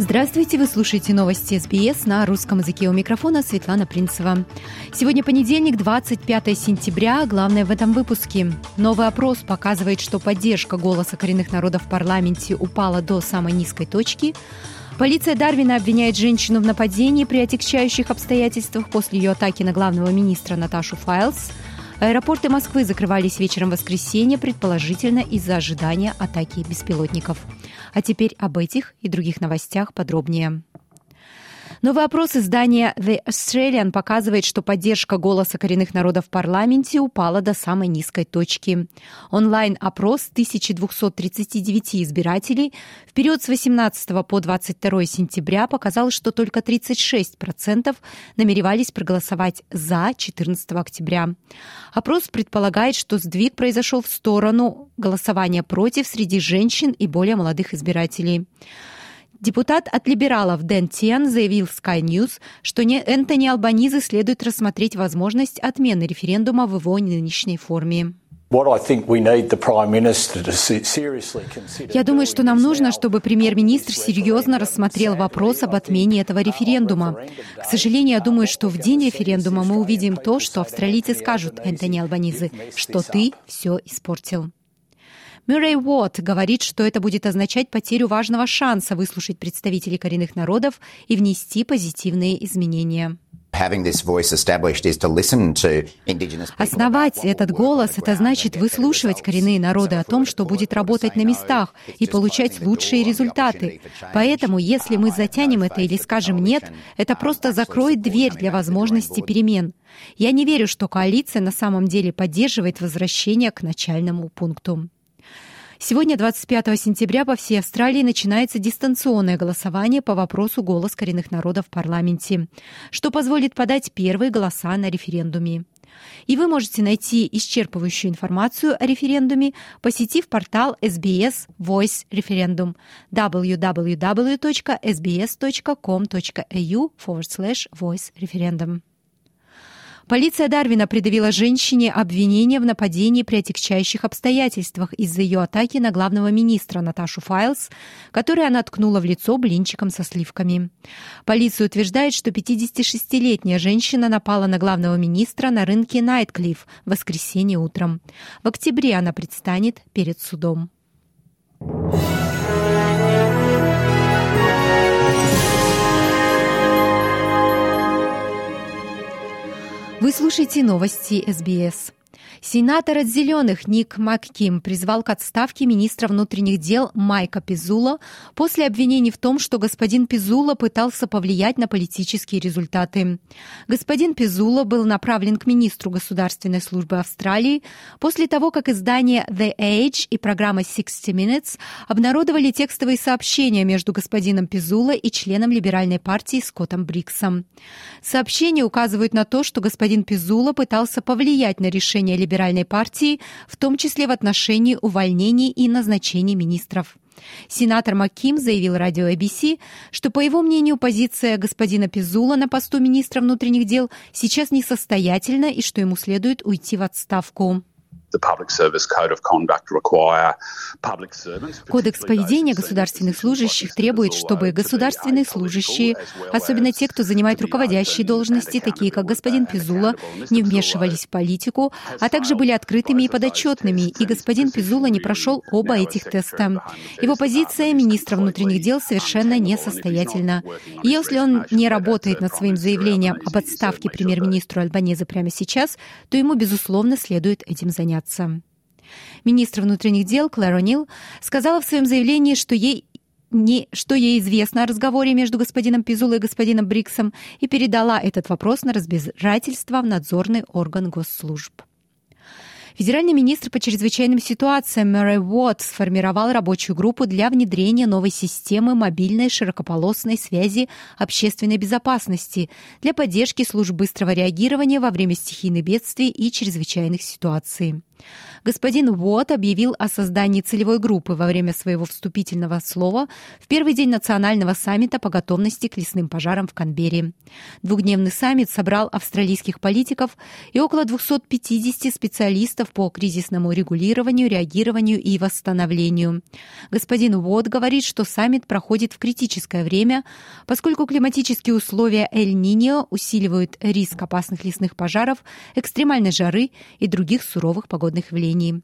Здравствуйте, вы слушаете новости СБС на русском языке. У микрофона Светлана Принцева. Сегодня понедельник, 25 сентября. Главное в этом выпуске. Новый опрос показывает, что поддержка голоса коренных народов в парламенте упала до самой низкой точки. Полиция Дарвина обвиняет женщину в нападении при отягчающих обстоятельствах после ее атаки на главного министра Наташу Файлс. Аэропорты Москвы закрывались вечером воскресенья, предположительно из-за ожидания атаки беспилотников. А теперь об этих и других новостях подробнее. Новый опрос издания The Australian показывает, что поддержка голоса коренных народов в парламенте упала до самой низкой точки. Онлайн-опрос 1239 избирателей в период с 18 по 22 сентября показал, что только 36% намеревались проголосовать за 14 октября. Опрос предполагает, что сдвиг произошел в сторону голосования против среди женщин и более молодых избирателей. Депутат от либералов Дэн Тиан заявил в Sky News, что не Энтони Албанизы следует рассмотреть возможность отмены референдума в его нынешней форме. Я думаю, что нам нужно, чтобы премьер-министр серьезно рассмотрел вопрос об отмене этого референдума. К сожалению, я думаю, что в день референдума мы увидим то, что австралийцы скажут Энтони Албанизы, что ты все испортил. Мюррей Уотт говорит, что это будет означать потерю важного шанса выслушать представителей коренных народов и внести позитивные изменения. Основать этот голос – это значит выслушивать коренные народы о том, что будет работать на местах и получать лучшие результаты. Поэтому, если мы затянем это или скажем «нет», это просто закроет дверь для возможности перемен. Я не верю, что коалиция на самом деле поддерживает возвращение к начальному пункту. Сегодня, 25 сентября, по всей Австралии начинается дистанционное голосование по вопросу «Голос коренных народов» в парламенте, что позволит подать первые голоса на референдуме. И вы можете найти исчерпывающую информацию о референдуме, посетив портал SBS Voice Referendum www.sbs.com.au forward slash voice referendum. Полиция Дарвина предъявила женщине обвинение в нападении при отягчающих обстоятельствах из-за ее атаки на главного министра Наташу Файлс, которой она ткнула в лицо блинчиком со сливками. Полиция утверждает, что 56-летняя женщина напала на главного министра на рынке Найтклифф в воскресенье утром. В октябре она предстанет перед судом. Вы слушаете новости СБС. Сенатор от «Зеленых» Ник Макким призвал к отставке министра внутренних дел Майка Пизула после обвинений в том, что господин Пизула пытался повлиять на политические результаты. Господин Пизула был направлен к министру государственной службы Австралии после того, как издание The Age и программа 60 Minutes обнародовали текстовые сообщения между господином Пизула и членом либеральной партии Скоттом Бриксом. Сообщения указывают на то, что господин Пизула пытался повлиять на решение либеральной партии, в том числе в отношении увольнений и назначений министров. Сенатор Макким заявил радио ABC, что, по его мнению, позиция господина Пизула на посту министра внутренних дел сейчас несостоятельна и что ему следует уйти в отставку. Кодекс поведения государственных служащих требует, чтобы государственные служащие, особенно те, кто занимает руководящие должности, такие как господин Пизула, не вмешивались в политику, а также были открытыми и подотчетными, и господин Пизула не прошел оба этих теста. Его позиция министра внутренних дел совершенно несостоятельна. И если он не работает над своим заявлением об отставке премьер-министру Альбанеза прямо сейчас, то ему, безусловно, следует этим заняться заняться. Министр внутренних дел Клэр О'Нил сказала в своем заявлении, что ей не, что ей известно о разговоре между господином Пизулой и господином Бриксом, и передала этот вопрос на разбирательство в надзорный орган госслужб. Федеральный министр по чрезвычайным ситуациям Мэрай Уотт сформировал рабочую группу для внедрения новой системы мобильной широкополосной связи общественной безопасности для поддержки служб быстрого реагирования во время стихийных бедствий и чрезвычайных ситуаций. Господин Уотт объявил о создании целевой группы во время своего вступительного слова в первый день национального саммита по готовности к лесным пожарам в Канберре. Двухдневный саммит собрал австралийских политиков и около 250 специалистов по кризисному регулированию, реагированию и восстановлению. Господин Уотт говорит, что саммит проходит в критическое время, поскольку климатические условия Эль-Ниньо усиливают риск опасных лесных пожаров, экстремальной жары и других суровых погодных явлений.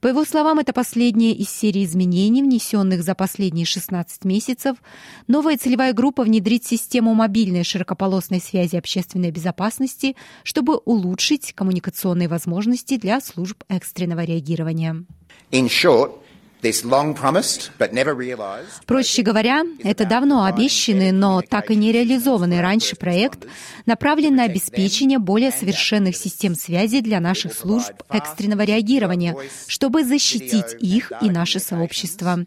По его словам, это последняя из серии изменений, внесенных за последние 16 месяцев. Новая целевая группа внедрит систему мобильной широкополосной связи общественной безопасности, чтобы улучшить коммуникационные возможности для служб экстренного реагирования. In short, Проще говоря, это давно обещанный, но так и не реализованный раньше проект направлен на обеспечение более совершенных систем связи для наших служб экстренного реагирования, чтобы защитить их и наше сообщество.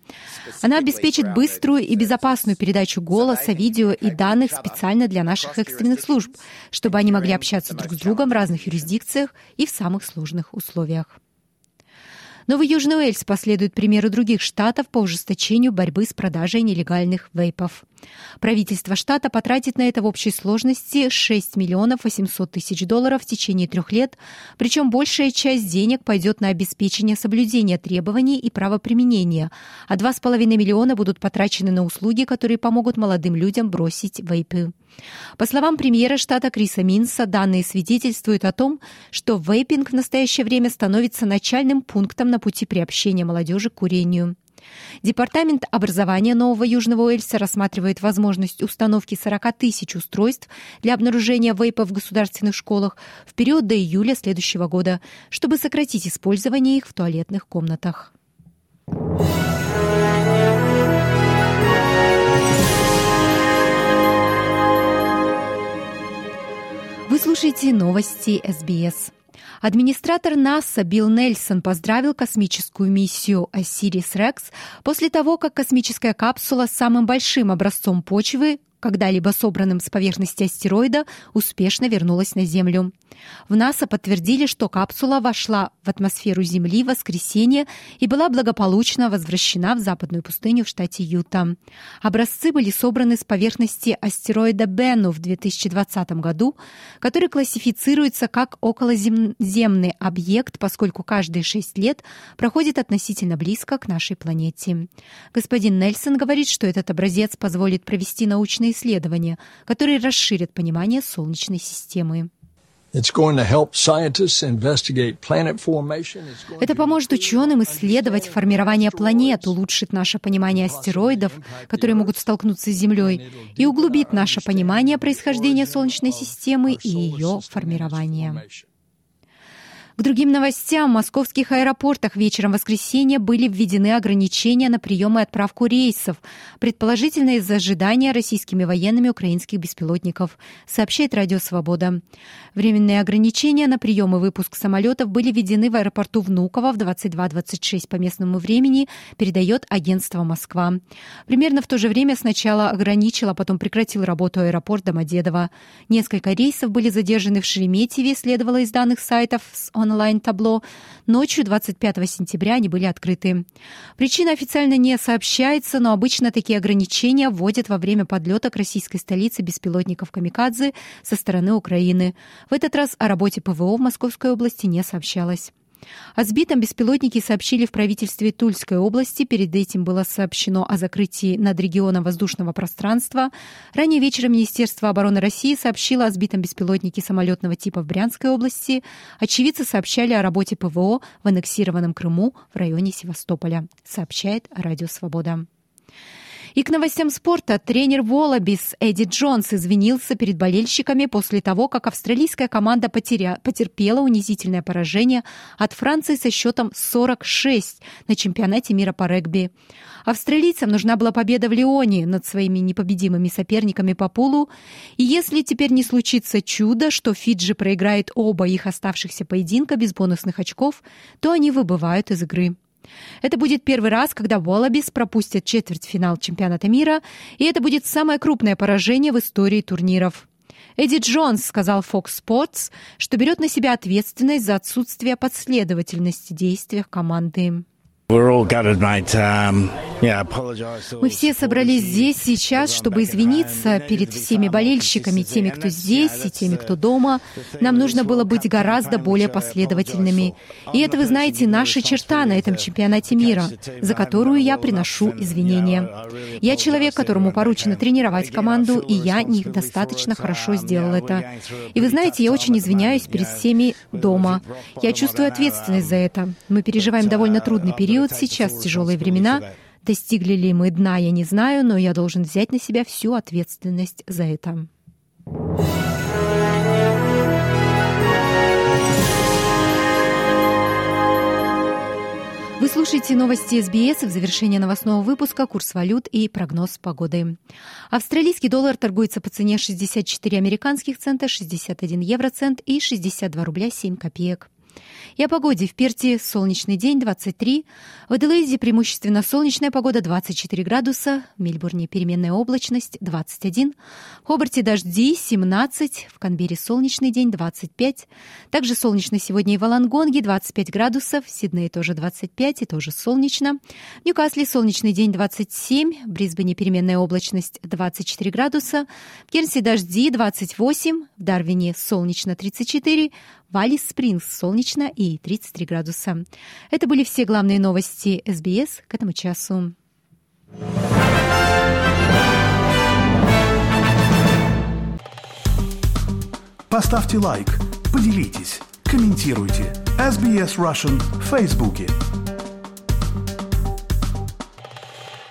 Она обеспечит быструю и безопасную передачу голоса, видео и данных специально для наших экстренных служб, чтобы они могли общаться друг с другом в разных юрисдикциях и в самых сложных условиях. Новый Южный Уэльс последует примеру других штатов по ужесточению борьбы с продажей нелегальных вейпов. Правительство штата потратит на это в общей сложности 6 миллионов 800 тысяч долларов в течение трех лет, причем большая часть денег пойдет на обеспечение соблюдения требований и правоприменения, а 2,5 миллиона будут потрачены на услуги, которые помогут молодым людям бросить вейпы. По словам премьера штата Криса Минса, данные свидетельствуют о том, что вейпинг в настоящее время становится начальным пунктом на пути приобщения молодежи к курению. Департамент образования Нового Южного Уэльса рассматривает возможность установки 40 тысяч устройств для обнаружения вейпа в государственных школах в период до июля следующего года, чтобы сократить использование их в туалетных комнатах. Вы слушаете новости СБС. Администратор НАСА Билл Нельсон поздравил космическую миссию Осирис-Рекс после того, как космическая капсула с самым большим образцом почвы когда-либо собранным с поверхности астероида, успешно вернулась на Землю. В НАСА подтвердили, что капсула вошла в атмосферу Земли в воскресенье и была благополучно возвращена в западную пустыню в штате Юта. Образцы были собраны с поверхности астероида Бену в 2020 году, который классифицируется как околоземный объект, поскольку каждые шесть лет проходит относительно близко к нашей планете. Господин Нельсон говорит, что этот образец позволит провести научные исследования, которые расширят понимание Солнечной системы. Это поможет ученым исследовать формирование планет, улучшит наше понимание астероидов, которые могут столкнуться с Землей, и углубит наше понимание происхождения Солнечной системы и ее формирования. К другим новостям. В московских аэропортах вечером воскресенья были введены ограничения на прием и отправку рейсов, предположительно из-за ожидания российскими военными украинских беспилотников, сообщает Радио Свобода. Временные ограничения на прием и выпуск самолетов были введены в аэропорту Внуково в 22.26 по местному времени, передает агентство «Москва». Примерно в то же время сначала ограничил, а потом прекратил работу аэропорт Домодедово. Несколько рейсов были задержаны в Шереметьеве, следовало из данных сайтов с онлайн-табло. Ночью 25 сентября они были открыты. Причина официально не сообщается, но обычно такие ограничения вводят во время подлета к российской столице беспилотников «Камикадзе» со стороны Украины. В этот раз о работе ПВО в Московской области не сообщалось. О сбитом беспилотнике сообщили в правительстве Тульской области. Перед этим было сообщено о закрытии над регионом воздушного пространства. Ранее вечером Министерство обороны России сообщило о сбитом беспилотнике самолетного типа в Брянской области. Очевидцы сообщали о работе ПВО в аннексированном Крыму в районе Севастополя, сообщает Радио Свобода. И к новостям спорта тренер Волобис Эдди Джонс извинился перед болельщиками после того, как австралийская команда потеря... потерпела унизительное поражение от Франции со счетом 46 на чемпионате мира по регби. Австралийцам нужна была победа в Лионе над своими непобедимыми соперниками по пулу. И если теперь не случится чудо, что Фиджи проиграет оба их оставшихся поединка без бонусных очков, то они выбывают из игры. Это будет первый раз, когда Wallabies пропустят четвертьфинал чемпионата мира, и это будет самое крупное поражение в истории турниров. Эдди Джонс сказал Fox Sports, что берет на себя ответственность за отсутствие последовательности в действиях команды. Um, Мы все собрались здесь сейчас, чтобы извиниться перед всеми болельщиками, теми, кто здесь и теми, кто дома. Нам нужно было быть гораздо более последовательными. И это, вы знаете, наша черта на этом чемпионате мира, за которую я приношу извинения. Я человек, которому поручено тренировать команду, и я не достаточно хорошо сделал это. И вы знаете, я очень извиняюсь перед всеми дома. Я чувствую ответственность за это. Мы переживаем довольно трудный период, сейчас тяжелые времена. Достигли ли мы дна, я не знаю, но я должен взять на себя всю ответственность за это. Вы слушаете новости СБС в завершение новостного выпуска «Курс валют и прогноз погоды». Австралийский доллар торгуется по цене 64 американских цента, 61 евроцент и 62 рубля 7 копеек. И о погоде. В Перте солнечный день 23, в Аделаиде преимущественно солнечная погода 24 градуса, в Мельбурне переменная облачность 21, в Хобарте дожди 17, в Канберре солнечный день 25, также солнечно сегодня и в Алангонге 25 градусов, в Сиднее тоже 25 и тоже солнечно, в Ньюкасле солнечный день 27, в Брисбене переменная облачность 24 градуса, в Кернсе дожди 28, в Дарвине солнечно 34, в Алис Спрингс солнечно и 33 градуса. Это были все главные новости СБС к этому часу. Поставьте лайк, поделитесь, комментируйте. SBS Russian в Фейсбуке.